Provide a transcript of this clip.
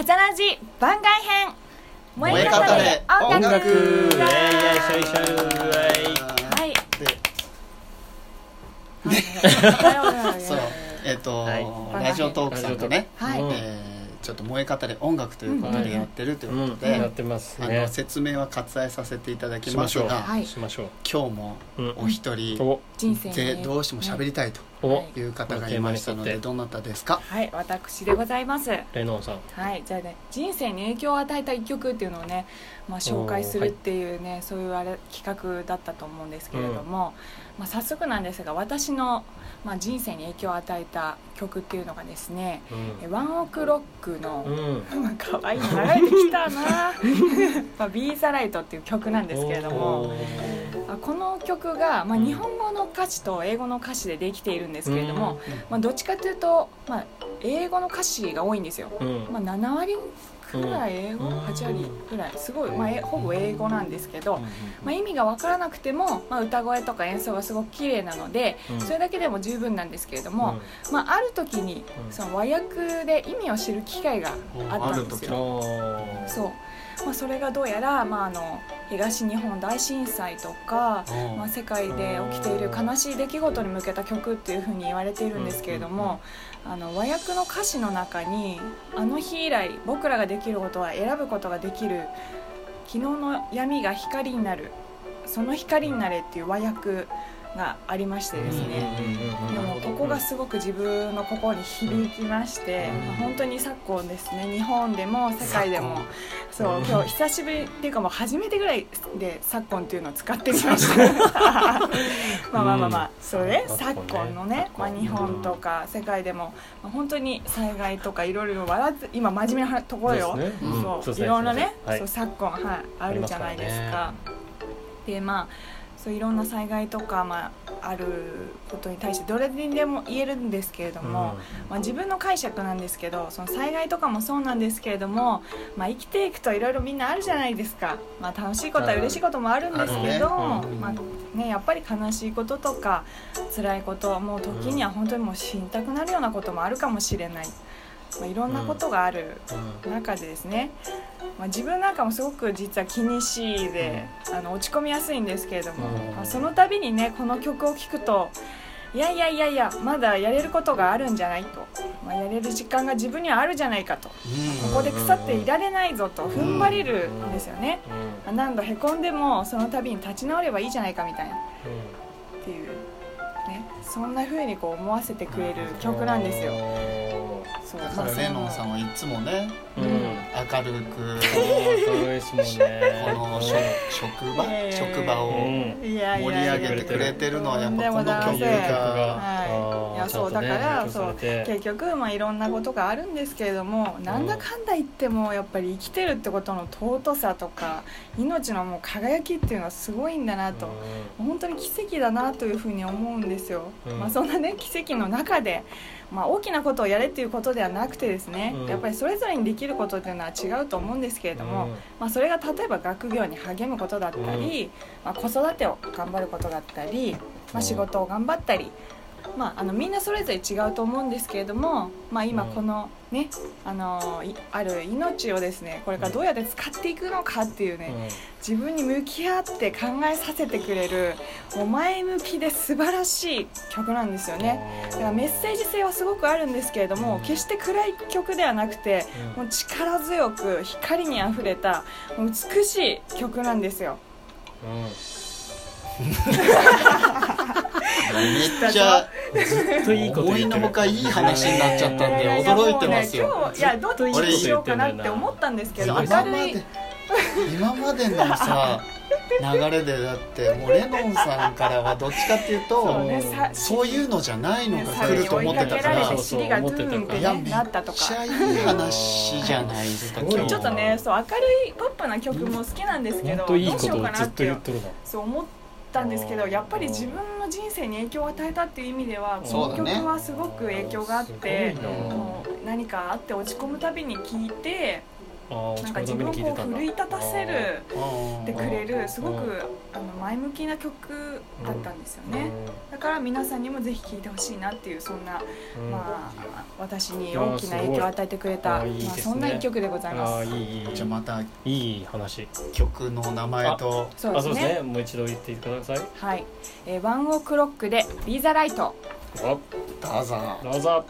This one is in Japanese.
はちゃらじ番外編。燃え方で音楽。はい。でそう。えっ、と、はい。ラジオトークさんがね、はい。うんえーちょっと燃え方で音楽ということでやってるということで、うん。やってますあねの説明は割愛させていただきしますが、はい。しましょう。今日もうんお一人お人生でにどうしても喋りたいとおい。う方がいましたのでテーマに沿って。どなたですか？はい私でございます。レノンさん。はいじゃあね人生に影響を与えた一曲っていうのをね、まあ、紹介するっていうね、そういうあれ企画だったと思うんですけれども、まあ、早速なんですが私の、まあ、人生に影響を与えた曲っていうのがですね「えワンオクロックの」うん。うんかわいいの流れてきたな。まあ、ビーザライトっていう曲なんですけれどもあこの曲が、まあ、日本語の歌詞と英語の歌詞でできているんですけれども、まあ、どっちかというと、まあ、英語の歌詞が多いんですよ、うん。まあ、7割くらい英語、うん8割ぐらい。すごい、まあ、えほぼ英語なんですけど、まあ、意味が分からなくても、まあ、歌声とか演奏がすごく綺麗なので、うん。それだけでも十分なんですけれども、まあ、ある時にうん。その和訳で意味を知る機会があったんですうん。よ。そうまあ、それがどうやら、まあ、あの東日本大震災とか、うん。まあ、世界で起きている悲しい出来事に向けた曲っていうふうに言われているんですけれども、あの和訳の歌詞の中に「あの日以来僕らができることは選ぶことができる昨日の闇が光になるその光になれ」っていう和訳がありましてですね、でもここがすごく自分の心に響きまして、まあ本当に昨今ですね日本でも世界でもそううん。今日久しぶりっていうかもう初めてぐらいで昨今っていうのを使ってみました。まあまあまあまあそれ昨今のね、まあ、日本とか世界でも、まあ、本当に災害とかいろいろ笑って今真面目なところよ、ね。うん。そういろんなね、はい。そう昨今、はい、あるじゃないですか。でまあそういろんな災害とか、まあ、あることに対してどれにでも言えるんですけれども、まあ、自分の解釈なんですけどその災害とかもそうなんですけれども、まあ、生きていくといろいろみんなあるじゃないですか、まあ、楽しいことは嬉しいこともあるんですけど、あるね。うん。まあね、やっぱり悲しいこととか辛いこともう時には本当にもう死にたくなるようなこともあるかもしれない、まあ、いろんなことがある中でですね、まあ、自分なんかもすごく実は気にしいで、あの落ち込みやすいんですけれども、うん。まあ、その度にねこの曲を聴くといやいやいやいやまだやれることがあるんじゃないと、まあ、やれる時間が自分にはあるじゃないかと。ここで腐っていられないぞと踏ん張れるんですよね、まあ何度へこんでもその度に立ち直ればいいじゃないかみたいな。っていう、ね、そんな風にこう思わせてくれる曲なんですよそうだからレノンさんはいつもねうん。明るく明るいですもんね。この職職場職場を盛り上げてくれてるのはやっぱこの曲が。はい。いやそうだからそう結結局、まあ、いろんなことがあるんですけれどもなんだかんだ言ってもやっぱり生きてるってことの尊さとか命のもう輝きっていうのはすごいんだなと。本当に奇跡だなというふうに思うんですよ、うん。まあ、そんなね奇跡の中で、まあ、大きなことをやれっていうことではなくてですね、うん。やっぱりそれぞれにできることっていうのは違うと思うんですけれども、うん。まあ、それが例えば学業に励むことだったり、まあ、子育てを頑張ることだったり、まあ、仕事を頑張ったり、まあ、あのみんなそれぞれ違うと思うんですけれども、まあ、今このね、あのいある命をですねこれからどうやって使っていくのかっていうね、自分に向き合って考えさせてくれるもう前向きで素晴らしい曲なんですよね。だからメッセージ性はすごくあるんですけれども決して暗い曲ではなくてもう力強く光にあふれた美しい曲なんですよ めっちゃずっといいこと思いのほかいい話になっちゃったんで驚いてますよ。いやどっちにしようかなって思ったんですけど明今まるいで今までのさ流れでだってもうレノンさんからはどっちかっていうとそういうのじゃないのがね来ると思ってたから尻がドゥーンってなったとかめっちゃいい話じゃないですかちょっとねそう明るいポップな曲も好きなんですけどどうしようかなってそう思ったんですけどやっぱり自分の人生に影響を与えたっていう意味ではこの曲はすごく影響があってすごいな。もう何かあって落ち込むたびに聴いてなんか自分をこう奮い立たせるうんでくれるすごうんくあの前向きな曲だったんですよね、だから皆さんにもぜひ聴いてほしいなっていうそんな、うん。まあ、私に大きな影響を与えてくれたまあ、そんな一曲でございあます。あいいいい。じゃあまたいい話。曲の名前と。そうですね。あそうですね。もう一度言ってください。はい、えーワンオクロックで「ビーザライト。あどうぞ。どうぞ